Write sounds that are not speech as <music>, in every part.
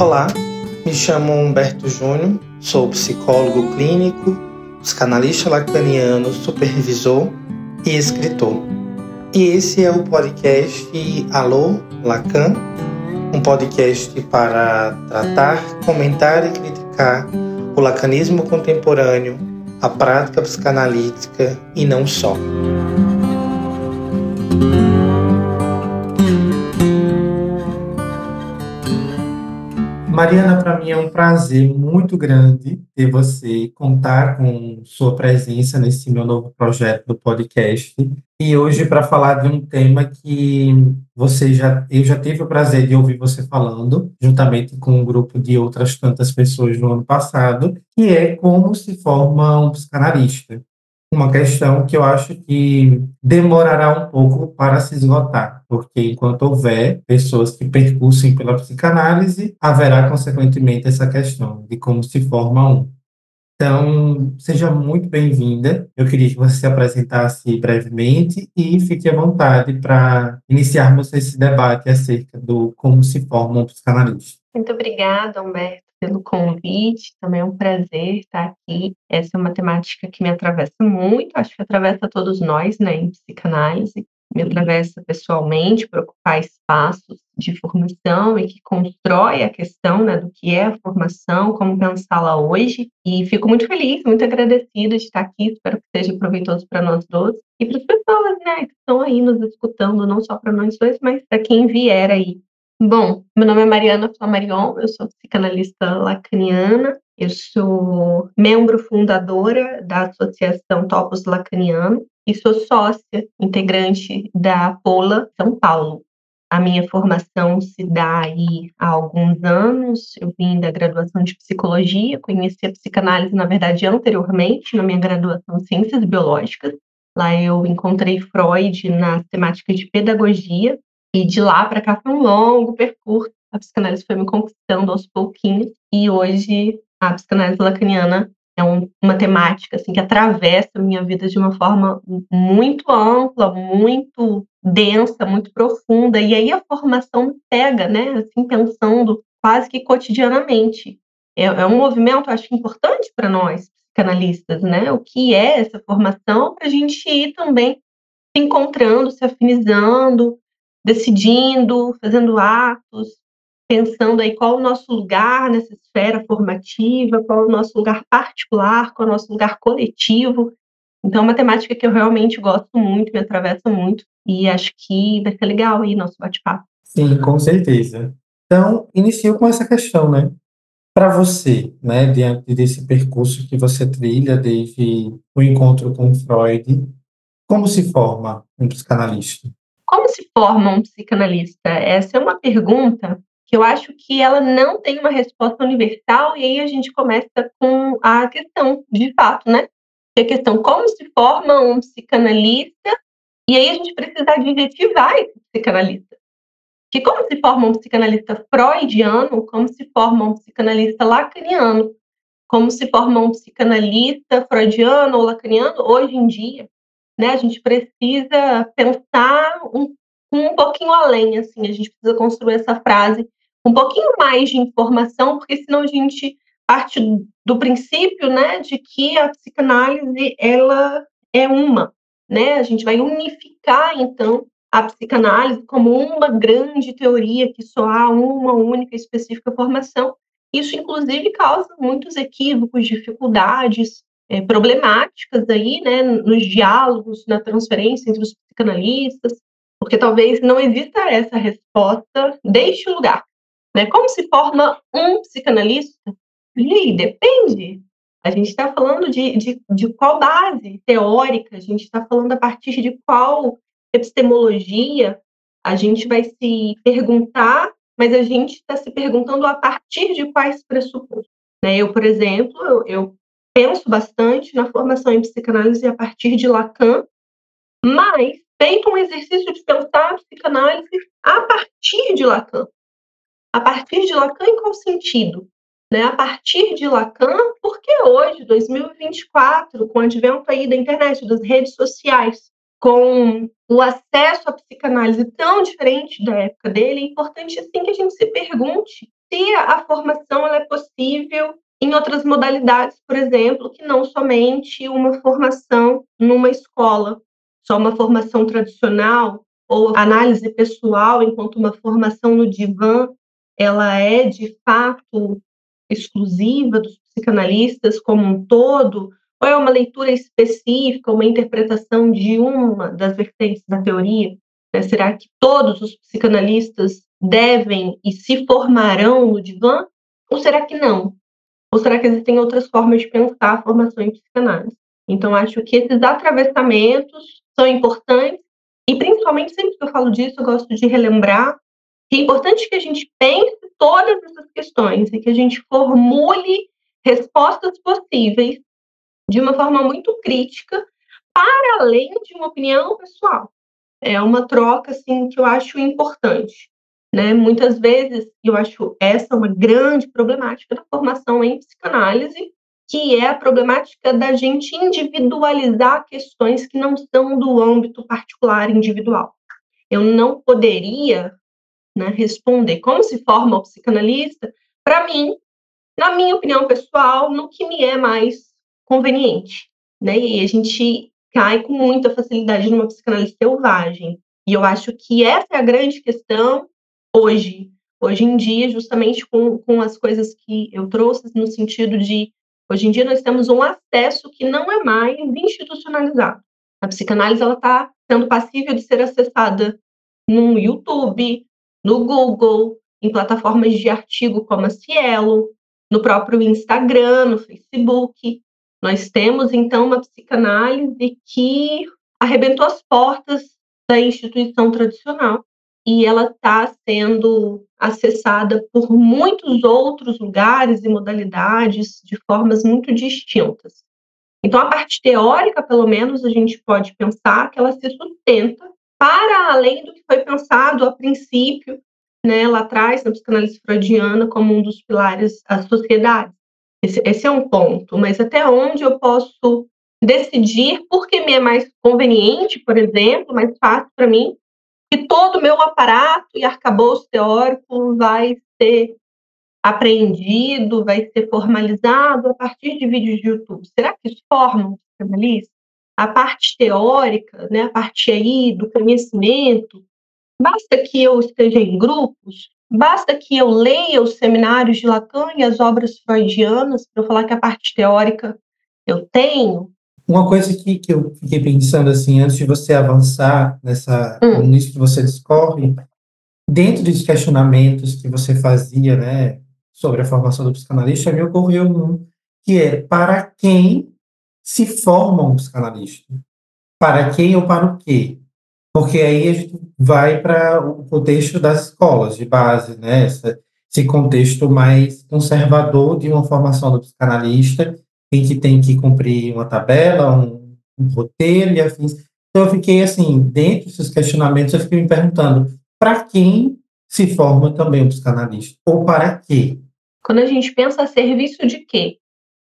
Olá, me chamo Humberto Júnior, sou psicólogo clínico, psicanalista lacaniano, supervisor e escritor. E esse é o podcast Alô Lacan, um podcast para tratar, comentar e criticar o lacanismo contemporâneo, a prática psicanalítica e não só. Mariana, para mim é um prazer muito grande ter você, contar com sua presença nesse meu novo projeto do podcast. E hoje para falar de um tema que você já eu já tive o prazer de ouvir você falando, juntamente com um grupo de outras tantas pessoas no ano passado, que é como se forma um psicanalista uma questão que eu acho que demorará um pouco para se esgotar, porque enquanto houver pessoas que percussem pela psicanálise, haverá consequentemente essa questão de como se forma um. Então, seja muito bem-vinda. Eu queria que você se apresentasse brevemente e fique à vontade para iniciarmos esse debate acerca do como se forma um psicanalista. Muito obrigada, Humberto pelo convite, também é um prazer estar aqui. Essa é uma temática que me atravessa muito, acho que atravessa todos nós, né, em psicanálise, me atravessa pessoalmente por ocupar espaços de formação e que constrói a questão né, do que é a formação, como pensá-la hoje. E fico muito feliz, muito agradecida de estar aqui, espero que seja proveitoso para nós dois e para as pessoas né, que estão aí nos escutando, não só para nós dois, mas para quem vier aí Bom, meu nome é Mariana Flamarion, eu sou psicanalista lacaniana, eu sou membro fundadora da Associação Topos Lacaniano e sou sócia integrante da Pola São Paulo. A minha formação se dá aí há alguns anos. Eu vim da graduação de psicologia, conheci a psicanálise, na verdade, anteriormente, na minha graduação em ciências biológicas. Lá eu encontrei Freud na temática de pedagogia e de lá para cá foi um longo percurso. A psicanálise foi me conquistando aos pouquinhos. E hoje a psicanálise lacaniana é um, uma temática assim, que atravessa a minha vida de uma forma muito ampla, muito densa, muito profunda. E aí a formação pega, né? Assim, pensando quase que cotidianamente. É, é um movimento, acho importante para nós, psicanalistas, né? O que é essa formação para a gente ir também se encontrando, se afinizando, decidindo, fazendo atos, pensando aí qual o nosso lugar nessa esfera formativa, qual o nosso lugar particular, qual o nosso lugar coletivo. Então, é uma temática que eu realmente gosto muito, me atravessa muito, e acho que vai ser legal aí nosso bate-papo. Sim, com certeza. Então, inicio com essa questão, né? Para você, né, diante desse percurso que você trilha desde o encontro com Freud, como se forma um psicanalista? Como se forma um psicanalista? Essa é uma pergunta que eu acho que ela não tem uma resposta universal, e aí a gente começa com a questão, de fato, né? Que é a questão como se forma um psicanalista, e aí a gente precisa adjetivar esse psicanalista. Que como se forma um psicanalista freudiano, como se forma um psicanalista lacaniano, como se forma um psicanalista freudiano ou lacaniano hoje em dia né? A gente precisa pensar um, um pouquinho além, assim, a gente precisa construir essa frase um pouquinho mais de informação, porque senão a gente parte do princípio, né, de que a psicanálise ela é uma, né? A gente vai unificar então a psicanálise como uma grande teoria que só há uma única específica formação. Isso inclusive causa muitos equívocos, dificuldades, é, problemáticas aí, né, nos diálogos, na transferência entre os psicanalistas, porque talvez não exista essa resposta deste lugar. Né? Como se forma um psicanalista? E aí, depende. A gente está falando de, de, de qual base teórica, a gente está falando a partir de qual epistemologia a gente vai se perguntar, mas a gente está se perguntando a partir de quais pressupostos. Né? Eu, por exemplo, eu, eu penso bastante na formação em psicanálise a partir de Lacan, mas feito um exercício de pensar a psicanálise a partir de Lacan. A partir de Lacan em qual sentido? Né? A partir de Lacan, porque hoje, 2024, com o advento aí da internet, das redes sociais, com o acesso à psicanálise tão diferente da época dele, é importante sim que a gente se pergunte se a formação é possível em outras modalidades, por exemplo, que não somente uma formação numa escola, só uma formação tradicional ou análise pessoal, enquanto uma formação no divã, ela é de fato exclusiva dos psicanalistas como um todo, ou é uma leitura específica, uma interpretação de uma das vertentes da teoria? Né? Será que todos os psicanalistas devem e se formarão no divã? Ou será que não? Ou será que existem outras formas de pensar a formação em psicanálise? Então, acho que esses atravessamentos são importantes, e principalmente sempre que eu falo disso, eu gosto de relembrar que é importante que a gente pense todas essas questões e que a gente formule respostas possíveis de uma forma muito crítica, para além de uma opinião pessoal. É uma troca assim que eu acho importante. Né? Muitas vezes, eu acho essa uma grande problemática da formação em psicanálise, que é a problemática da gente individualizar questões que não são do âmbito particular individual. Eu não poderia né, responder como se forma o psicanalista, para mim, na minha opinião pessoal, no que me é mais conveniente. Né? E a gente cai com muita facilidade numa psicanálise selvagem. E eu acho que essa é a grande questão hoje, hoje em dia, justamente com, com as coisas que eu trouxe, no sentido de, hoje em dia nós temos um acesso que não é mais institucionalizado. A psicanálise está sendo passível de ser acessada no YouTube, no Google, em plataformas de artigo como a Cielo, no próprio Instagram, no Facebook. Nós temos, então, uma psicanálise que arrebentou as portas da instituição tradicional e ela está sendo acessada por muitos outros lugares e modalidades de formas muito distintas. Então, a parte teórica, pelo menos, a gente pode pensar que ela se sustenta para além do que foi pensado a princípio, né, lá atrás, na psicanálise freudiana, como um dos pilares da sociedade. Esse, esse é um ponto, mas até onde eu posso decidir, porque me é mais conveniente, por exemplo, mais fácil para mim, que todo o meu aparato e arcabouço teórico vai ser apreendido, vai ser formalizado a partir de vídeos de YouTube. Será que isso forma um psicanalista? A parte teórica, né, a parte aí do conhecimento, basta que eu esteja em grupos, basta que eu leia os seminários de Lacan e as obras freudianas para eu falar que a parte teórica eu tenho, uma coisa que, que eu fiquei pensando assim, antes de você avançar nessa, hum. nisso que você discorre, dentro dos questionamentos que você fazia, né, sobre a formação do psicanalista, me ocorreu um, que é para quem se forma um psicanalista? Para quem ou para o quê? Porque aí a gente vai para o contexto das escolas de base, né, esse contexto mais conservador de uma formação do psicanalista, em que tem que cumprir uma tabela, um, um roteiro e afins. Então, eu fiquei assim, dentro desses questionamentos, eu fiquei me perguntando, para quem se forma também um psicanalista? Ou para quê? Quando a gente pensa a serviço de quê?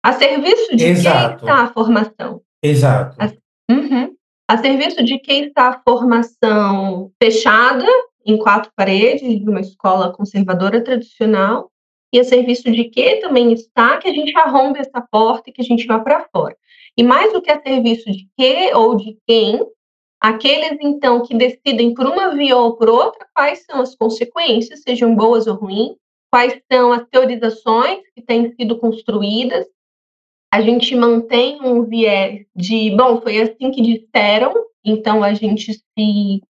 A serviço de Exato. quem está a formação? Exato. A, uhum. a serviço de quem está a formação fechada, em quatro paredes, de uma escola conservadora tradicional, e a serviço de que também está que a gente arrombe essa porta e que a gente vá para fora. E mais do que a serviço de que ou de quem, aqueles então que decidem por uma via ou por outra, quais são as consequências, sejam boas ou ruins, quais são as teorizações que têm sido construídas. A gente mantém um viés de, bom, foi assim que disseram, então a gente se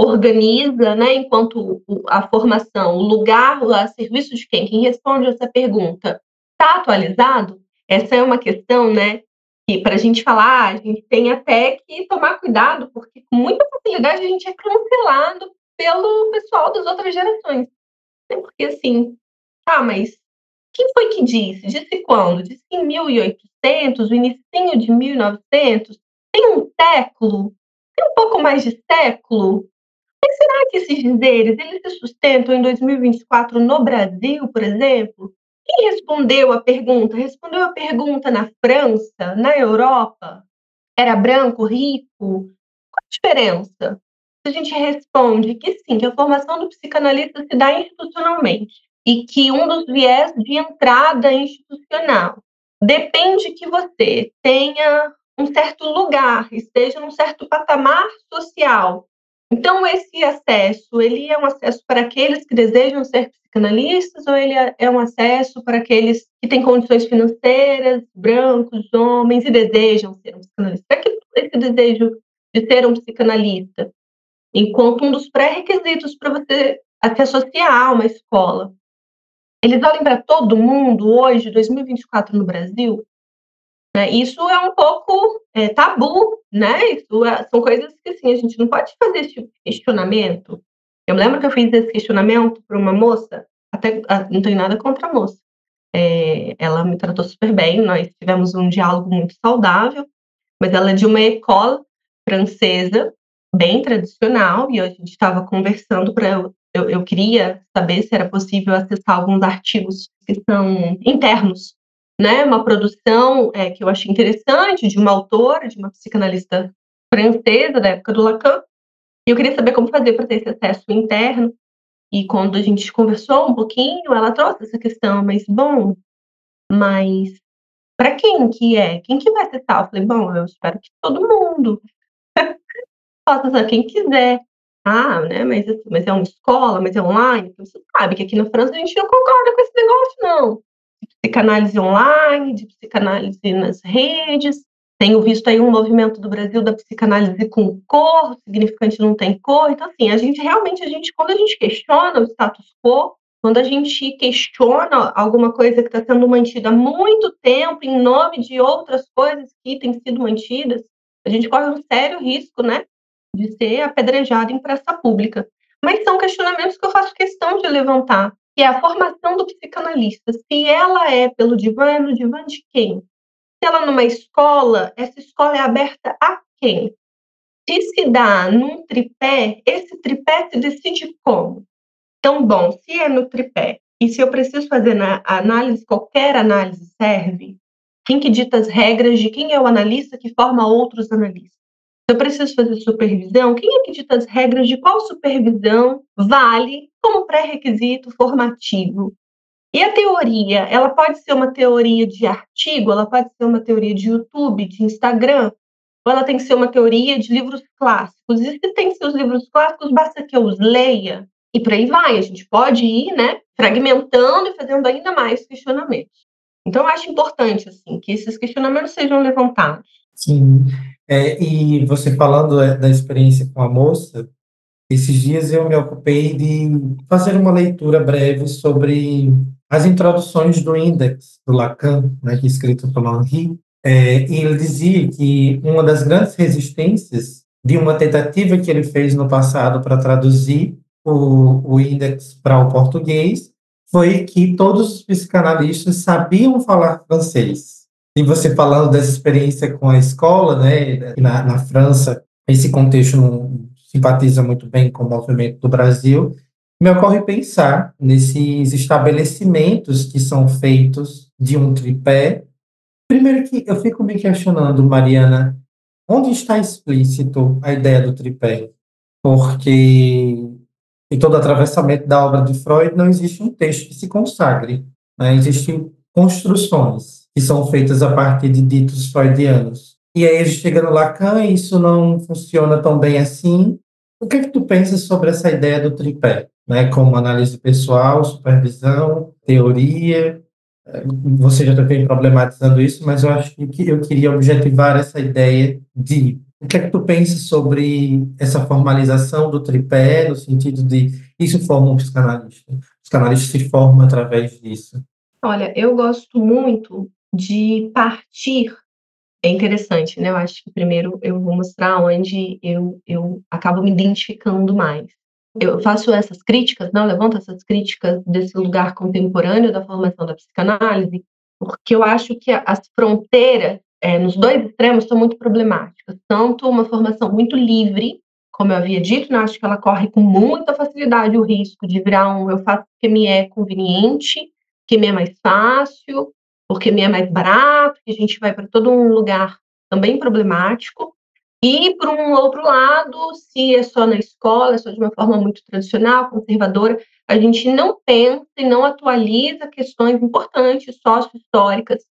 organiza, né, enquanto a formação, o lugar a serviço de quem? Quem responde essa pergunta está atualizado? Essa é uma questão, né, que para a gente falar, a gente tem até que tomar cuidado, porque com muita facilidade a gente é cancelado pelo pessoal das outras gerações. Né? Porque assim, ah, mas quem foi que disse? Disse quando? Disse em 1800, o início de 1900? Tem um século? Tem um pouco mais de século? Mas será que esses dizeres eles se sustentam em 2024 no Brasil, por exemplo? Quem respondeu a pergunta? Respondeu a pergunta na França, na Europa? Era branco, rico? Qual a diferença? A gente responde que sim, que a formação do psicanalista se dá institucionalmente, e que um dos viés de entrada institucional depende que você tenha um certo lugar, esteja num certo patamar social. Então, esse acesso, ele é um acesso para aqueles que desejam ser psicanalistas ou ele é, é um acesso para aqueles que têm condições financeiras, brancos, homens e desejam ser um psicanalista? Para que esse desejo de ser um psicanalista? Enquanto um dos pré-requisitos para você se associar a uma escola. Eles olham para todo mundo hoje, 2024 no Brasil, né? Isso é um pouco é, tabu, né? Isso é, são coisas que assim, a gente não pode fazer esse questionamento. Eu lembro que eu fiz esse questionamento para uma moça, até ah, não tenho nada contra a moça. É, ela me tratou super bem, nós tivemos um diálogo muito saudável, mas ela é de uma escola francesa, bem tradicional, e a gente estava conversando para eu, eu, eu queria saber se era possível acessar alguns artigos que são internos né, uma produção é, que eu achei interessante de uma autora, de uma psicanalista francesa da época do Lacan. E eu queria saber como fazer para ter esse acesso interno. E quando a gente conversou um pouquinho, ela trouxe essa questão, mas bom, mas para quem que é? Quem que vai acessar? Eu falei, bom, eu espero que todo mundo. <laughs> Possa acessar quem quiser. Ah, né, mas, mas é uma escola, mas é online. Você sabe que aqui na França a gente não concorda com esse negócio, não psicanálise online, de psicanálise nas redes. Tenho visto aí um movimento do Brasil da psicanálise com cor, significante não tem cor. Então, assim, a gente realmente, a gente, quando a gente questiona o status quo, quando a gente questiona alguma coisa que está sendo mantida há muito tempo em nome de outras coisas que têm sido mantidas, a gente corre um sério risco, né, de ser apedrejado em praça pública. Mas são questionamentos que eu faço questão de levantar, que é a formação do psicanalista. Se ela é pelo divã, é no divã de quem? Se ela é numa escola, essa escola é aberta a quem? Se se dá num tripé, esse tripé se decide como? Então, bom, se é no tripé, e se eu preciso fazer na análise, qualquer análise serve, quem que dita as regras de quem é o analista que forma outros analistas? eu preciso fazer supervisão, quem é que dita as regras de qual supervisão vale como pré-requisito formativo? E a teoria, ela pode ser uma teoria de artigo, ela pode ser uma teoria de YouTube, de Instagram, ou ela tem que ser uma teoria de livros clássicos. E se tem seus livros clássicos, basta que eu os leia. E por aí vai, a gente pode ir, né, fragmentando e fazendo ainda mais questionamentos. Então, eu acho importante, assim, que esses questionamentos sejam levantados. Sim. É, e você falando é, da experiência com a moça, esses dias eu me ocupei de fazer uma leitura breve sobre as introduções do Index do Lacan, né, que é escrito pelo Henri, é, e ele dizia que uma das grandes resistências de uma tentativa que ele fez no passado para traduzir o, o Index para o português foi que todos os psicanalistas sabiam falar francês. E você falando dessa experiência com a escola, né, na, na França, esse contexto simpatiza muito bem com o movimento do Brasil, me ocorre pensar nesses estabelecimentos que são feitos de um tripé. Primeiro que eu fico me questionando, Mariana, onde está explícito a ideia do tripé? Porque em todo atravessamento da obra de Freud não existe um texto que se consagre, né? existem construções que são feitas a partir de ditos freudianos. E aí a gente chega no Lacan isso não funciona tão bem assim. O que é que tu pensas sobre essa ideia do tripé? Né, como análise pessoal, supervisão, teoria. Você já vem problematizando isso, mas eu acho que eu queria objetivar essa ideia de o que é que tu pensas sobre essa formalização do tripé, no sentido de isso forma um psicanalista? O psicanalista se forma através disso. Olha, eu gosto muito de partir é interessante, né? Eu acho que primeiro eu vou mostrar onde eu, eu acabo me identificando mais. Eu faço essas críticas, não levanto essas críticas desse lugar contemporâneo da formação da psicanálise, porque eu acho que as fronteiras é, nos dois extremos são muito problemáticas. Tanto uma formação muito livre, como eu havia dito, né? acho que ela corre com muita facilidade o risco de virar um eu faço que me é conveniente, que me é mais fácil, porque me é mais barato, que a gente vai para todo um lugar também problemático. E, por um outro lado, se é só na escola, é só de uma forma muito tradicional, conservadora, a gente não pensa e não atualiza questões importantes, sócio-históricas,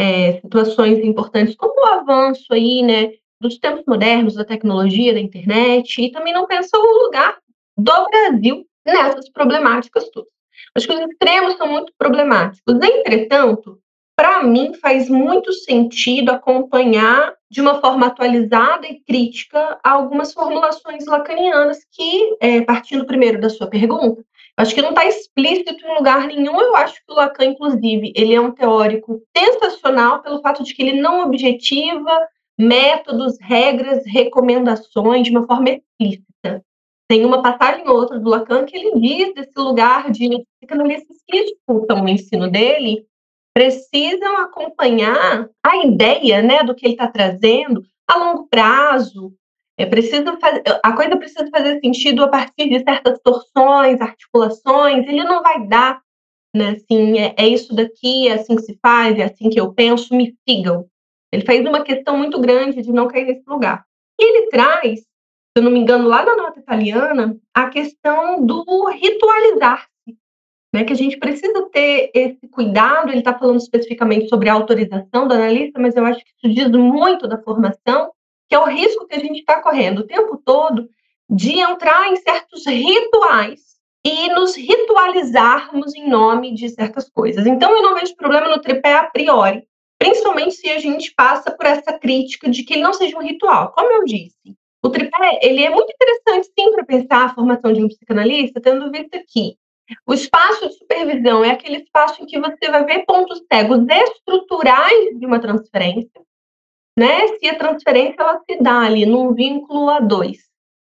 é, situações importantes, como o avanço aí, né, dos tempos modernos, da tecnologia, da internet, e também não pensa o lugar do Brasil nessas problemáticas todas. Acho que os extremos são muito problemáticos. Entretanto, para mim faz muito sentido acompanhar de uma forma atualizada e crítica algumas formulações lacanianas que, é, partindo primeiro da sua pergunta, acho que não está explícito em lugar nenhum. Eu acho que o Lacan, inclusive, ele é um teórico sensacional pelo fato de que ele não objetiva métodos, regras, recomendações de uma forma explícita. Tem uma passagem ou outra do Lacan que ele diz desse lugar de psicanalistas que escutam o ensino dele precisam acompanhar a ideia né, do que ele está trazendo a longo prazo. É preciso fazer, a coisa precisa fazer sentido a partir de certas torções, articulações. Ele não vai dar, né, assim, é, é isso daqui, é assim que se faz, é assim que eu penso, me sigam. Ele fez uma questão muito grande de não cair nesse lugar. E ele traz, eu não me engano, lá na nota italiana, a questão do ritualizar né, que a gente precisa ter esse cuidado. Ele está falando especificamente sobre a autorização do analista, mas eu acho que isso diz muito da formação, que é o risco que a gente está correndo o tempo todo de entrar em certos rituais e nos ritualizarmos em nome de certas coisas. Então, eu não vejo problema no tripé a priori, principalmente se a gente passa por essa crítica de que ele não seja um ritual. Como eu disse, o tripé ele é muito interessante sim para pensar a formação de um psicanalista, tendo visto que o espaço de supervisão é aquele espaço em que você vai ver pontos cegos estruturais de uma transferência, né? Se a transferência ela se dá ali num vínculo a dois.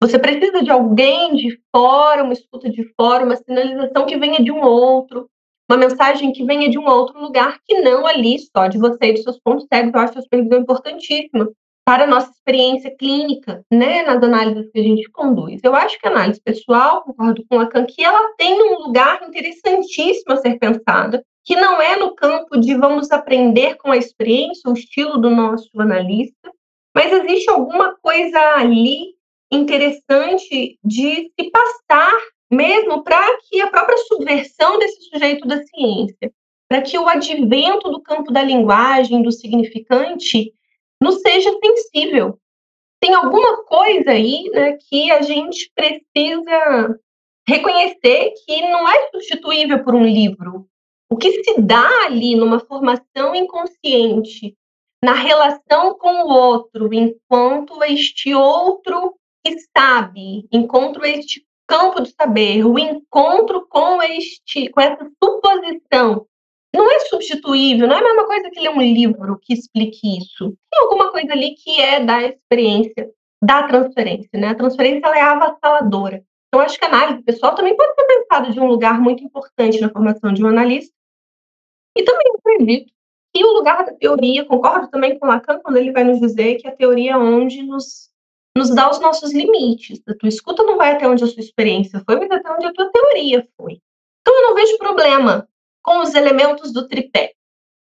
Você precisa de alguém de fora, uma escuta de fora, uma sinalização que venha de um outro, uma mensagem que venha de um outro lugar que não ali só de você e dos seus pontos cegos. Eu acho a supervisão importantíssima para a nossa experiência clínica, né, nas análises que a gente conduz. Eu acho que a análise pessoal, concordo com a Lacan, que ela tem um lugar interessantíssimo a ser pensada, que não é no campo de vamos aprender com a experiência, o estilo do nosso analista, mas existe alguma coisa ali interessante de se passar mesmo para que a própria subversão desse sujeito da ciência, para que o advento do campo da linguagem, do significante, nos seja sensível. Tem alguma coisa aí né, que a gente precisa reconhecer que não é substituível por um livro. O que se dá ali numa formação inconsciente, na relação com o outro, enquanto este outro que sabe, enquanto este campo de saber, o encontro com este, com essa suposição não é substituível, não é a mesma coisa que ler um livro que explique isso. Tem alguma coisa ali que é da experiência da transferência, né? A transferência ela é avassaladora. Então, acho que a análise pessoal também pode ser pensada de um lugar muito importante na formação de um analista. E também acredito que o lugar da teoria, concordo também com Lacan quando ele vai nos dizer que a teoria é onde nos, nos dá os nossos limites. A tua escuta não vai até onde a sua experiência foi, mas até onde a tua teoria foi. Então, eu não vejo problema com os elementos do tripé.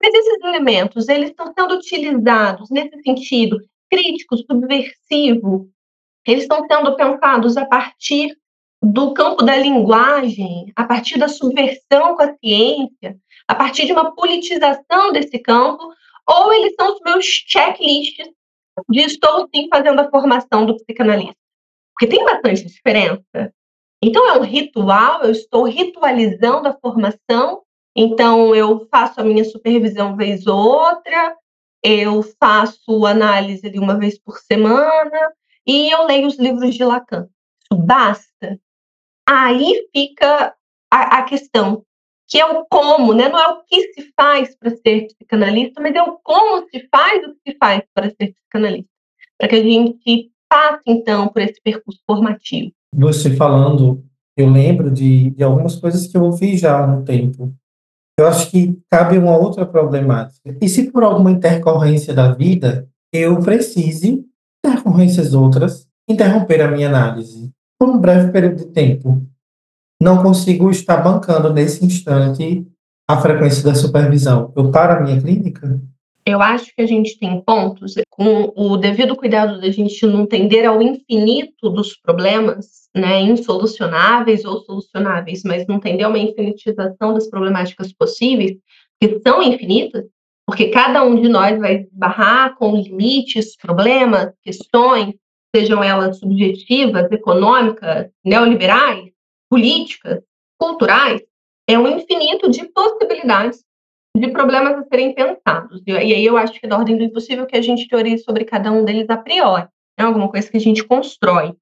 Mas esses elementos, eles estão sendo utilizados nesse sentido crítico, subversivo, eles estão sendo pensados a partir do campo da linguagem, a partir da subversão com a ciência, a partir de uma politização desse campo, ou eles são os meus checklists de estou sim fazendo a formação do psicanalista. Porque tem bastante diferença. Então é um ritual, eu estou ritualizando a formação então, eu faço a minha supervisão vez ou outra, eu faço análise de uma vez por semana e eu leio os livros de Lacan. Isso basta. Aí fica a, a questão, que é o como, né? Não é o que se faz para ser psicanalista, mas é o como se faz o que se faz para ser psicanalista. Para que a gente passe, então, por esse percurso formativo. Você falando, eu lembro de, de algumas coisas que eu ouvi já um tempo eu acho que cabe uma outra problemática. E se por alguma intercorrência da vida eu precise, intercorrências outras, interromper a minha análise por um breve período de tempo, não consigo estar bancando nesse instante a frequência da supervisão. Eu paro a minha clínica? Eu acho que a gente tem pontos, com o devido cuidado da gente não tender ao infinito dos problemas, né, insolucionáveis ou solucionáveis, mas não tender a uma infinitização das problemáticas possíveis, que são infinitas, porque cada um de nós vai esbarrar com limites, problemas, questões, sejam elas subjetivas, econômicas, neoliberais, políticas, culturais, é um infinito de possibilidades de problemas a serem pensados. E aí eu acho que é da ordem do impossível que a gente teorize sobre cada um deles a priori. É alguma coisa que a gente constrói.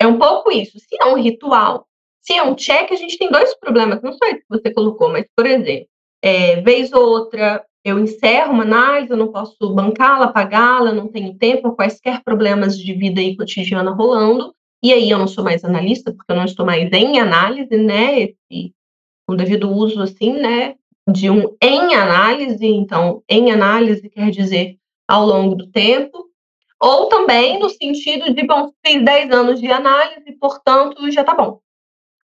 É um pouco isso. Se é um ritual, se é um check, a gente tem dois problemas, não só esse que você colocou, mas, por exemplo, é, vez ou outra eu encerro uma análise, eu não posso bancá-la, pagá-la, não tenho tempo, quaisquer problemas de vida e cotidiana rolando, e aí eu não sou mais analista, porque eu não estou mais em análise, né, esse, com devido uso, assim, né, de um em análise, então, em análise quer dizer ao longo do tempo, ou também no sentido de, bom, fiz 10 anos de análise, portanto, já está bom.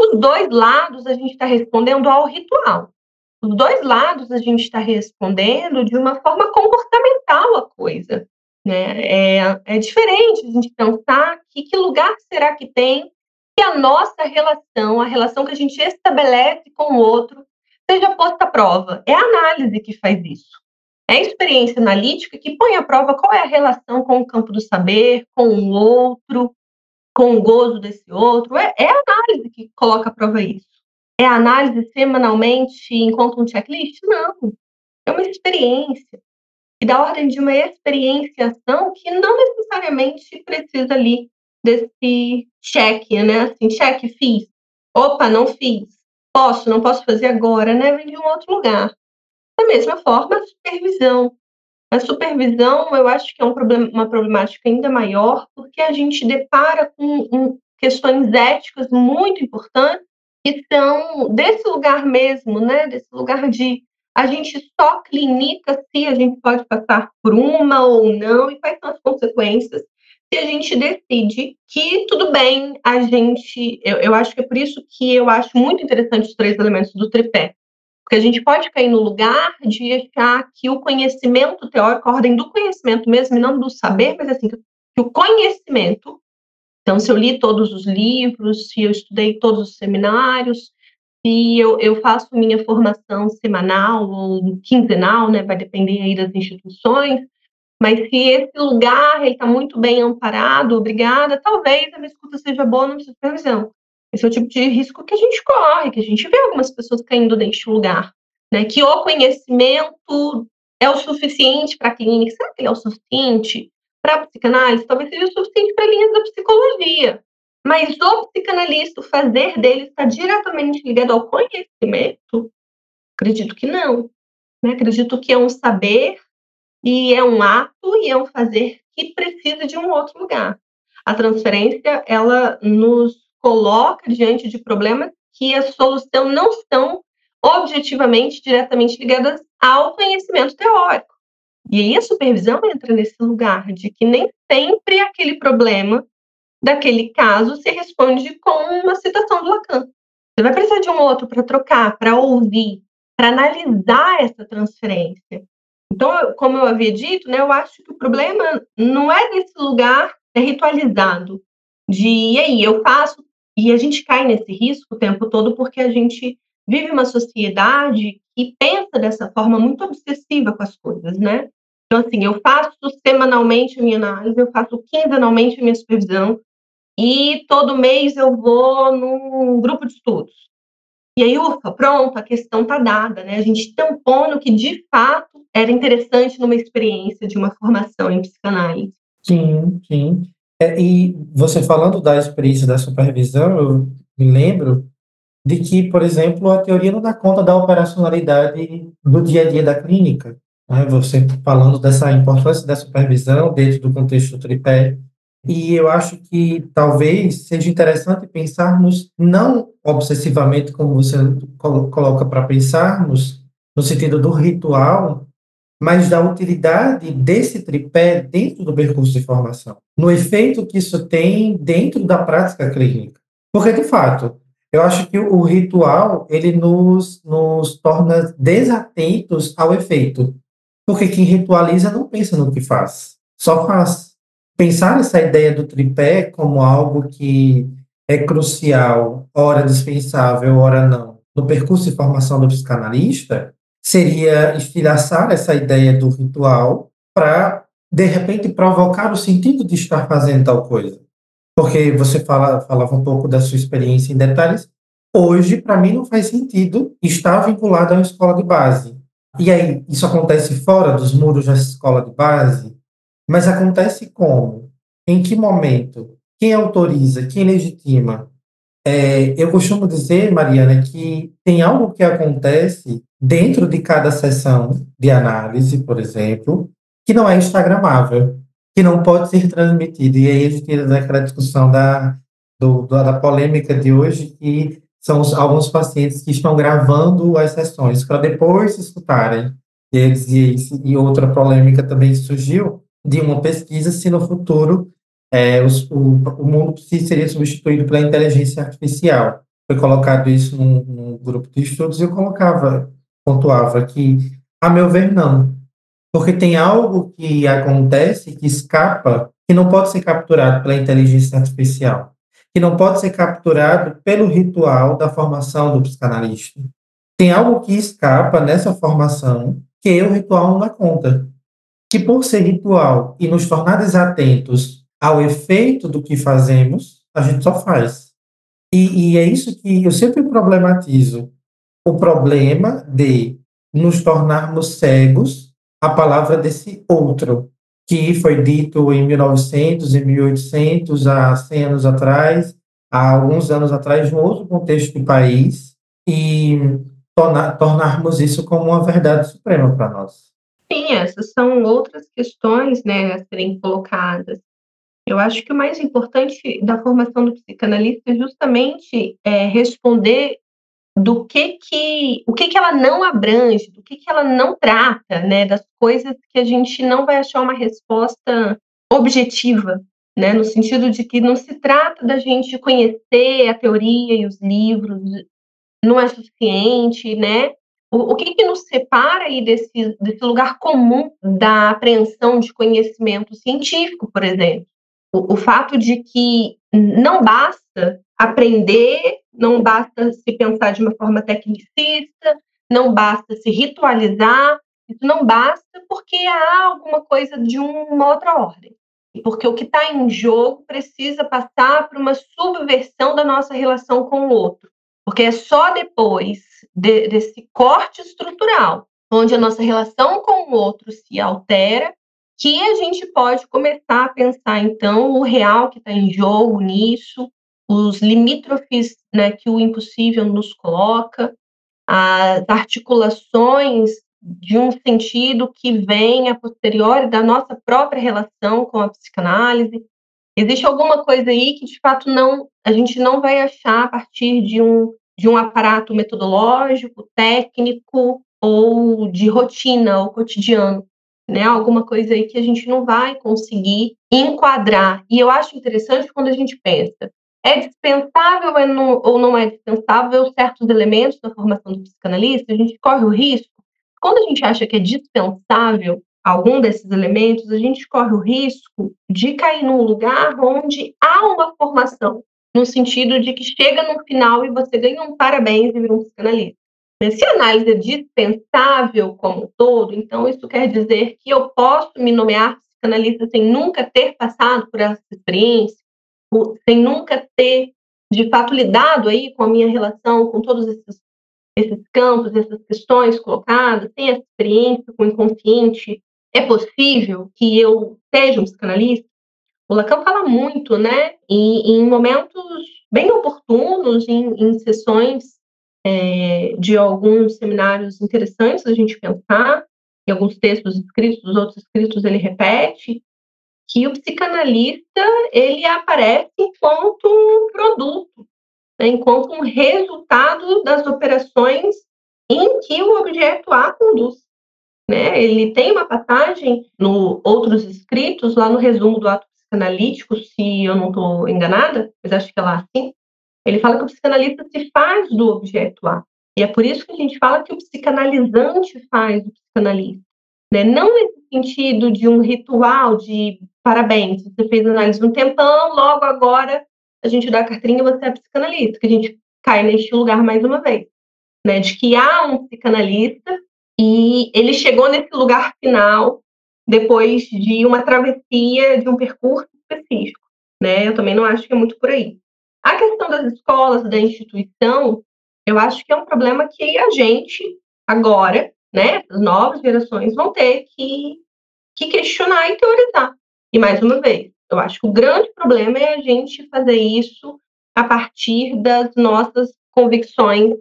Os dois lados a gente está respondendo ao ritual. Os dois lados a gente está respondendo de uma forma comportamental a coisa. Né? É, é diferente a gente pensar que, que lugar será que tem que a nossa relação, a relação que a gente estabelece com o outro, seja posta à prova. É a análise que faz isso. É a experiência analítica que põe à prova qual é a relação com o campo do saber, com o outro, com o gozo desse outro. É, é a análise que coloca à prova isso. É a análise semanalmente enquanto um checklist? Não. É uma experiência. E da ordem de uma experienciação que não necessariamente precisa ali desse cheque, né? Assim, cheque, fiz. Opa, não fiz posso, não posso fazer agora, né? Vem de um outro lugar. Da mesma forma, a supervisão. A supervisão, eu acho que é um uma problemática ainda maior, porque a gente depara com um, questões éticas muito importantes, que são desse lugar mesmo, né? Desse lugar de a gente só clinica se a gente pode passar por uma ou não, e quais são as consequências a gente decide que tudo bem, a gente. Eu, eu acho que é por isso que eu acho muito interessante os três elementos do tripé. Porque a gente pode cair no lugar de achar que o conhecimento teórico, a ordem do conhecimento mesmo, e não do saber, mas assim, que o conhecimento. Então, se eu li todos os livros, se eu estudei todos os seminários, se eu, eu faço minha formação semanal ou quinzenal, né, vai depender aí das instituições, mas se esse lugar está muito bem amparado, obrigada, talvez a minha escuta seja boa na supervisão. Esse é o tipo de risco que a gente corre, que a gente vê algumas pessoas caindo neste lugar. Né? Que o conhecimento é o suficiente para a clínica. Será que é o suficiente para a psicanálise? Talvez seja o suficiente para linhas da psicologia. Mas o psicanalista, o fazer dele está diretamente ligado ao conhecimento? Acredito que não. Né? Acredito que é um saber e é um ato e é um fazer que precisa de um outro lugar. A transferência, ela nos coloca diante de problemas que a solução não estão objetivamente diretamente ligadas ao conhecimento teórico. E aí a supervisão entra nesse lugar de que nem sempre aquele problema daquele caso se responde com uma citação do Lacan. Você vai precisar de um outro para trocar, para ouvir, para analisar essa transferência. Então, como eu havia dito, né, eu acho que o problema não é desse lugar ritualizado, de e aí, eu faço, e a gente cai nesse risco o tempo todo porque a gente vive uma sociedade que pensa dessa forma muito obsessiva com as coisas, né? Então, assim, eu faço semanalmente a minha análise, eu faço quinzenalmente a minha supervisão, e todo mês eu vou num grupo de estudos. E aí, ufa, pronto, a questão está dada, né? A gente tampou no que de fato era interessante numa experiência de uma formação em psicanálise. Sim, sim. É, e você falando da experiência da supervisão, eu me lembro de que, por exemplo, a teoria não dá conta da operacionalidade do dia a dia da clínica. Né? Você falando dessa importância da supervisão dentro do contexto do tripé, e eu acho que talvez seja interessante pensarmos, não obsessivamente, como você coloca para pensarmos, no sentido do ritual, mas da utilidade desse tripé dentro do percurso de formação, no efeito que isso tem dentro da prática clínica. Porque, de fato, eu acho que o ritual ele nos, nos torna desatentos ao efeito. Porque quem ritualiza não pensa no que faz, só faz. Pensar essa ideia do tripé como algo que é crucial, ora dispensável, ora não, no percurso de formação do psicanalista, seria estilhaçar essa ideia do ritual para, de repente, provocar o sentido de estar fazendo tal coisa. Porque você fala, falava um pouco da sua experiência em detalhes. Hoje, para mim, não faz sentido estar vinculado a uma escola de base. E aí, isso acontece fora dos muros da escola de base? Mas acontece como? Em que momento? Quem autoriza? Quem legitima? É, eu costumo dizer, Mariana, que tem algo que acontece dentro de cada sessão de análise, por exemplo, que não é instagramável, que não pode ser transmitido. E aí a gente entra naquela discussão da, do, da polêmica de hoje, que são os, alguns pacientes que estão gravando as sessões para depois escutarem. E, e, e outra polêmica também surgiu de uma pesquisa se no futuro é, o, o mundo seria substituído pela inteligência artificial. Foi colocado isso num, num grupo de estudos e eu colocava, pontuava que, a meu ver, não. Porque tem algo que acontece que escapa, que não pode ser capturado pela inteligência artificial, que não pode ser capturado pelo ritual da formação do psicanalista. Tem algo que escapa nessa formação que o ritual não dá conta. Que por ser ritual e nos tornar desatentos ao efeito do que fazemos, a gente só faz. E, e é isso que eu sempre problematizo. O problema de nos tornarmos cegos à palavra desse outro, que foi dito em 1900, em 1800, há 100 anos atrás, há alguns anos atrás, em outro contexto do país, e tornar, tornarmos isso como uma verdade suprema para nós. Sim, essas são outras questões né, a serem colocadas. Eu acho que o mais importante da formação do psicanalista é justamente é, responder do que que o que que ela não abrange, do que que ela não trata, né, das coisas que a gente não vai achar uma resposta objetiva, né, no sentido de que não se trata da gente conhecer a teoria e os livros, não é suficiente, né? O, o que que nos separa aí desse desse lugar comum da apreensão de conhecimento científico, por exemplo? o, o fato de que não basta aprender, não basta se pensar de uma forma tecnicista, não basta se ritualizar, isso não basta porque há alguma coisa de uma outra ordem. Porque o que está em jogo precisa passar por uma subversão da nossa relação com o outro. Porque é só depois de, desse corte estrutural, onde a nossa relação com o outro se altera, que a gente pode começar a pensar, então, o real que está em jogo nisso, os limítrofes né, que o impossível nos coloca, as articulações de um sentido que vem a posteriori da nossa própria relação com a psicanálise. Existe alguma coisa aí que de fato não a gente não vai achar a partir de um de um aparato metodológico, técnico ou de rotina ou cotidiano né? Alguma coisa aí que a gente não vai conseguir enquadrar. E eu acho interessante quando a gente pensa, é dispensável ou não é dispensável certos elementos da formação do psicanalista? A gente corre o risco. Quando a gente acha que é dispensável algum desses elementos, a gente corre o risco de cair num lugar onde há uma formação, no sentido de que chega no final e você ganha um parabéns e vira um psicanalista. Se a análise é dispensável como um todo, então isso quer dizer que eu posso me nomear psicanalista sem nunca ter passado por essa experiência, sem nunca ter, de fato, lidado aí com a minha relação com todos esses, esses campos, essas questões colocadas, sem essa experiência com o inconsciente. É possível que eu seja um psicanalista? O Lacan fala muito, né, em, em momentos bem oportunos, em, em sessões é, de alguns seminários interessantes a gente pensar, em alguns textos escritos, os outros escritos ele repete, que o psicanalista ele aparece enquanto um produto, né, enquanto um resultado das operações em que o objeto A conduz. Né? Ele tem uma passagem no outros escritos, lá no resumo do ato psicanalítico, se eu não estou enganada, mas acho que é lá assim, ele fala que o psicanalista se faz do objeto A. E é por isso que a gente fala que o psicanalizante faz o psicanalista. Né? Não nesse sentido de um ritual de parabéns, você fez análise um tempão, logo agora a gente dá a carteirinha e você é psicanalista, que a gente cai neste lugar mais uma vez. Né? De que há um psicanalista e ele chegou nesse lugar final depois de uma travessia, de um percurso específico. Né? Eu também não acho que é muito por aí. A questão das escolas, da instituição, eu acho que é um problema que a gente, agora, né, as novas gerações, vão ter que, que questionar e teorizar. E, mais uma vez, eu acho que o grande problema é a gente fazer isso a partir das nossas convicções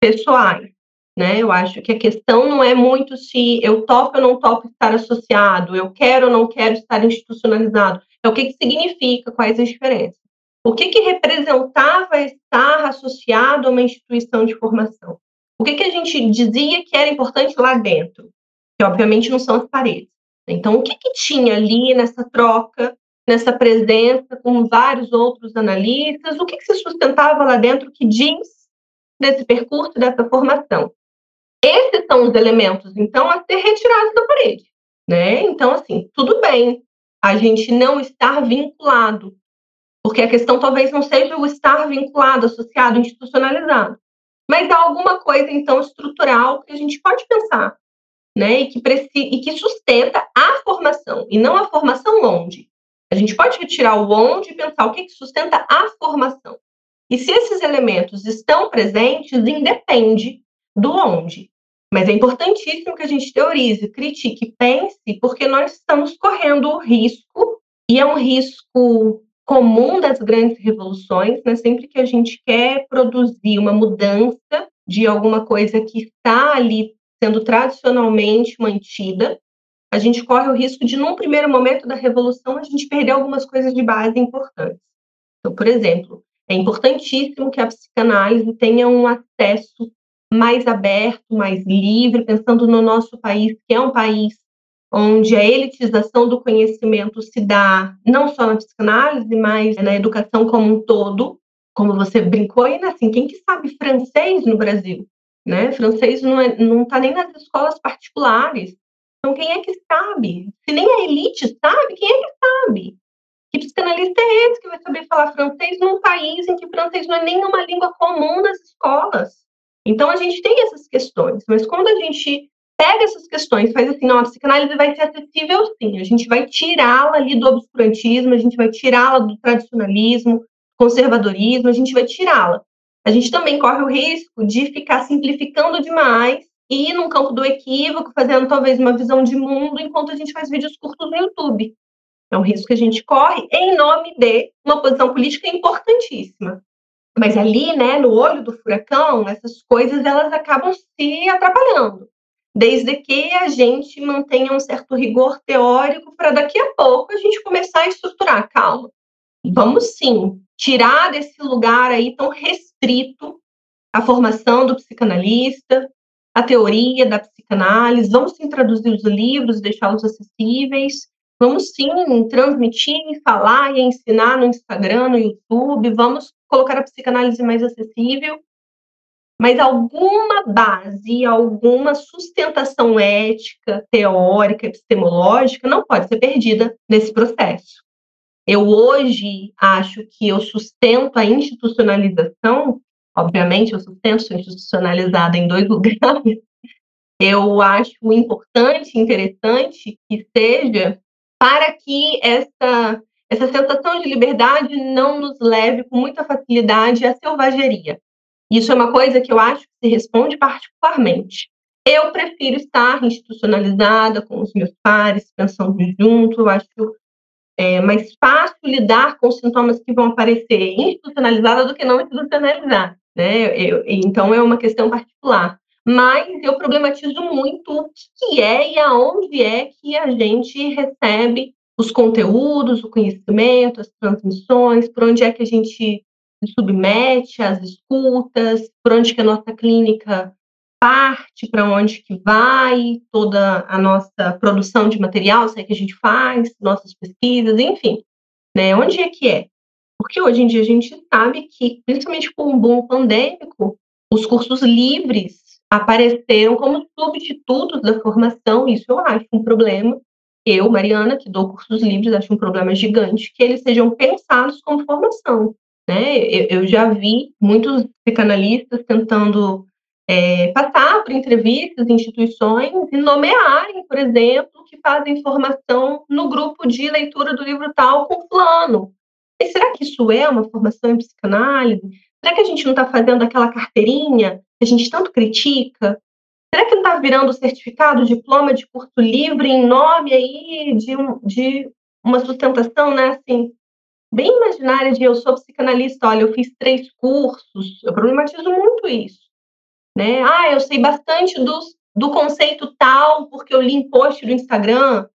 pessoais. Né? Eu acho que a questão não é muito se eu topo ou não topo estar associado, eu quero ou não quero estar institucionalizado. É o que, que significa, quais as diferenças. O que, que representava estar associado a uma instituição de formação? O que, que a gente dizia que era importante lá dentro? Que obviamente não são as paredes. Então, o que, que tinha ali nessa troca, nessa presença com vários outros analistas? O que, que se sustentava lá dentro que diz desse percurso, dessa formação? Esses são os elementos, então, a ser retirados da parede. Né? Então, assim, tudo bem a gente não estar vinculado, porque a questão talvez não seja o estar vinculado, associado, institucionalizado, mas há alguma coisa, então, estrutural que a gente pode pensar, né? E que, e que sustenta a formação, e não a formação onde. A gente pode retirar o onde e pensar o que, que sustenta a formação. E se esses elementos estão presentes, independe do onde. Mas é importantíssimo que a gente teorize, critique, pense, porque nós estamos correndo o risco, e é um risco comum das grandes revoluções, né? sempre que a gente quer produzir uma mudança de alguma coisa que está ali sendo tradicionalmente mantida, a gente corre o risco de, num primeiro momento da revolução, a gente perder algumas coisas de base importantes. Então, por exemplo, é importantíssimo que a psicanálise tenha um acesso mais aberto, mais livre, pensando no nosso país, que é um país onde a elitização do conhecimento se dá não só na psicanálise, mas na educação como um todo, como você brincou, e assim, quem que sabe francês no Brasil? Né? Francês não está é, não tá nem nas escolas particulares. Então, quem é que sabe? Se nem a elite sabe, quem é que sabe? Que psicanalista é esse que vai saber falar francês num país em que francês não é nem uma língua comum nas escolas? Então, a gente tem essas questões, mas quando a gente pega essas questões, faz assim, não, a psicanálise vai ser acessível sim, a gente vai tirá-la ali do obscurantismo, a gente vai tirá-la do tradicionalismo, conservadorismo, a gente vai tirá-la. A gente também corre o risco de ficar simplificando demais e ir num campo do equívoco, fazendo talvez uma visão de mundo, enquanto a gente faz vídeos curtos no YouTube. É um risco que a gente corre em nome de uma posição política importantíssima. Mas ali, né, no olho do furacão, essas coisas elas acabam se atrapalhando, desde que a gente mantenha um certo rigor teórico para daqui a pouco a gente começar a estruturar. Calma, vamos sim tirar desse lugar aí tão restrito a formação do psicanalista, a teoria da psicanálise, vamos sim traduzir os livros, deixá-los acessíveis, vamos sim transmitir, falar e ensinar no Instagram, no YouTube, vamos colocar a psicanálise mais acessível, mas alguma base, alguma sustentação ética, teórica, epistemológica não pode ser perdida nesse processo. Eu hoje acho que eu sustento a institucionalização, obviamente eu sustento, sou institucionalizada em dois <laughs> lugares, eu acho importante, interessante que seja para que essa essa sensação de liberdade não nos leve com muita facilidade à selvageria. Isso é uma coisa que eu acho que se responde particularmente. Eu prefiro estar institucionalizada com os meus pares, pensando junto, eu acho é, mais fácil lidar com os sintomas que vão aparecer institucionalizada do que não institucionalizada. Né? Eu, então, é uma questão particular. Mas eu problematizo muito o que é e aonde é que a gente recebe os conteúdos, o conhecimento, as transmissões, por onde é que a gente se submete às escutas, por onde que a nossa clínica parte, para onde que vai toda a nossa produção de material, se é que a gente faz, nossas pesquisas, enfim, né? Onde é que é? Porque hoje em dia a gente sabe que, principalmente com o boom pandêmico, os cursos livres apareceram como substitutos da formação, isso eu acho um problema. Eu, Mariana, que dou cursos livres, acho um problema gigante que eles sejam pensados como formação. Né? Eu, eu já vi muitos psicanalistas tentando é, passar por entrevistas, instituições e nomearem, por exemplo, que fazem formação no grupo de leitura do livro tal com fulano. E será que isso é uma formação em psicanálise? Será que a gente não está fazendo aquela carteirinha que a gente tanto critica? Será que não está virando certificado, diploma de curso livre em nome aí de, um, de uma sustentação, né, assim, bem imaginária de eu sou psicanalista, olha, eu fiz três cursos, eu problematizo muito isso, né? Ah, eu sei bastante do, do conceito tal porque eu li em post do Instagram.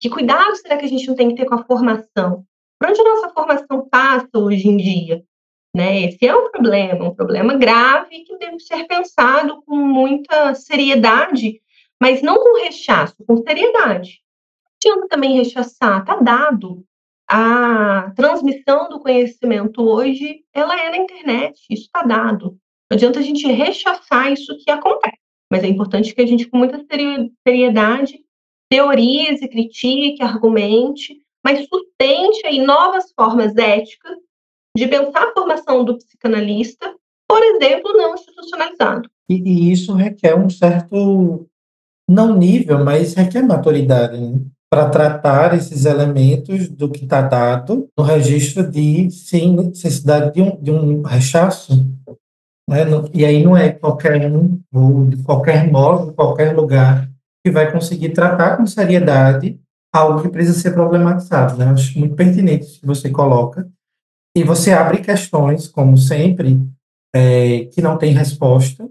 Que cuidado será que a gente não tem que ter com a formação? Para onde a nossa formação passa hoje em dia? Né? Esse é um problema, um problema grave que deve ser pensado com muita seriedade, mas não com rechaço, com seriedade. Não adianta também rechaçar, está dado. A transmissão do conhecimento hoje, ela é na internet, isso está dado. Não adianta a gente rechaçar isso que acontece, mas é importante que a gente, com muita seriedade, teorize, critique, argumente, mas sustente aí novas formas éticas de pensar a formação do psicanalista, por exemplo, não institucionalizado. E, e isso requer um certo, não nível, mas requer maturidade, né? para tratar esses elementos do que está dado no registro de sim, necessidade de um, de um rechaço. Né? E aí não é qualquer um, ou de qualquer modo, qualquer lugar, que vai conseguir tratar com seriedade algo que precisa ser problematizado. Né? acho muito pertinente que você coloca. E você abre questões, como sempre, é, que não tem resposta,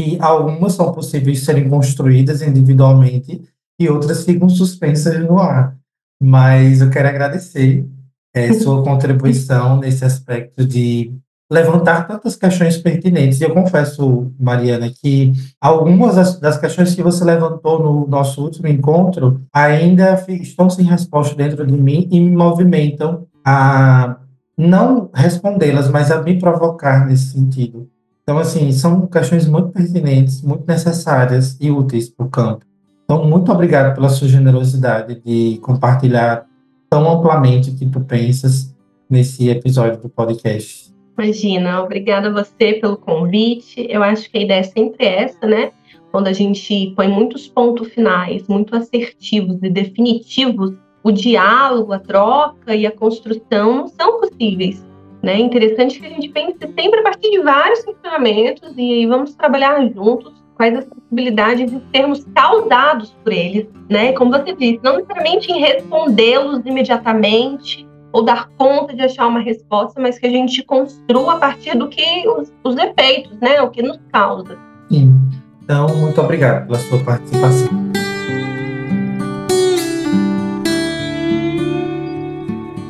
e algumas são possíveis serem construídas individualmente e outras ficam suspensas no ar. Mas eu quero agradecer é, sua contribuição <laughs> nesse aspecto de levantar tantas questões pertinentes. E eu confesso, Mariana, que algumas das, das, questões que você levantou no nosso último encontro ainda estão sem resposta dentro de mim e me movimentam a não respondê-las, mas a me provocar nesse sentido. Então, assim, são questões muito pertinentes, muito necessárias e úteis para o campo. Então, muito obrigado pela sua generosidade de compartilhar tão amplamente o que tu pensas nesse episódio do podcast. Imagina, obrigada a você pelo convite. Eu acho que a ideia é sempre essa, né? Quando a gente põe muitos pontos finais, muito assertivos e definitivos, o diálogo, a troca e a construção não são possíveis. Né? É interessante que a gente pense sempre a partir de vários funcionamentos e aí vamos trabalhar juntos quais as possibilidades de sermos causados por eles, né? Como você disse, não necessariamente em respondê-los imediatamente ou dar conta de achar uma resposta, mas que a gente construa a partir do que os, os efeitos, né? O que nos causa. Sim. Então, muito obrigado pela sua participação.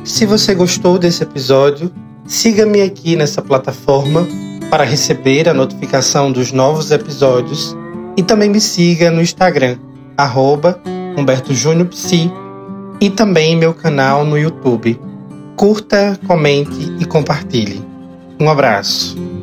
Se você gostou desse episódio, siga-me aqui nessa plataforma para receber a notificação dos novos episódios e também me siga no Instagram, arroba e também meu canal no YouTube. Curta, comente e compartilhe. Um abraço.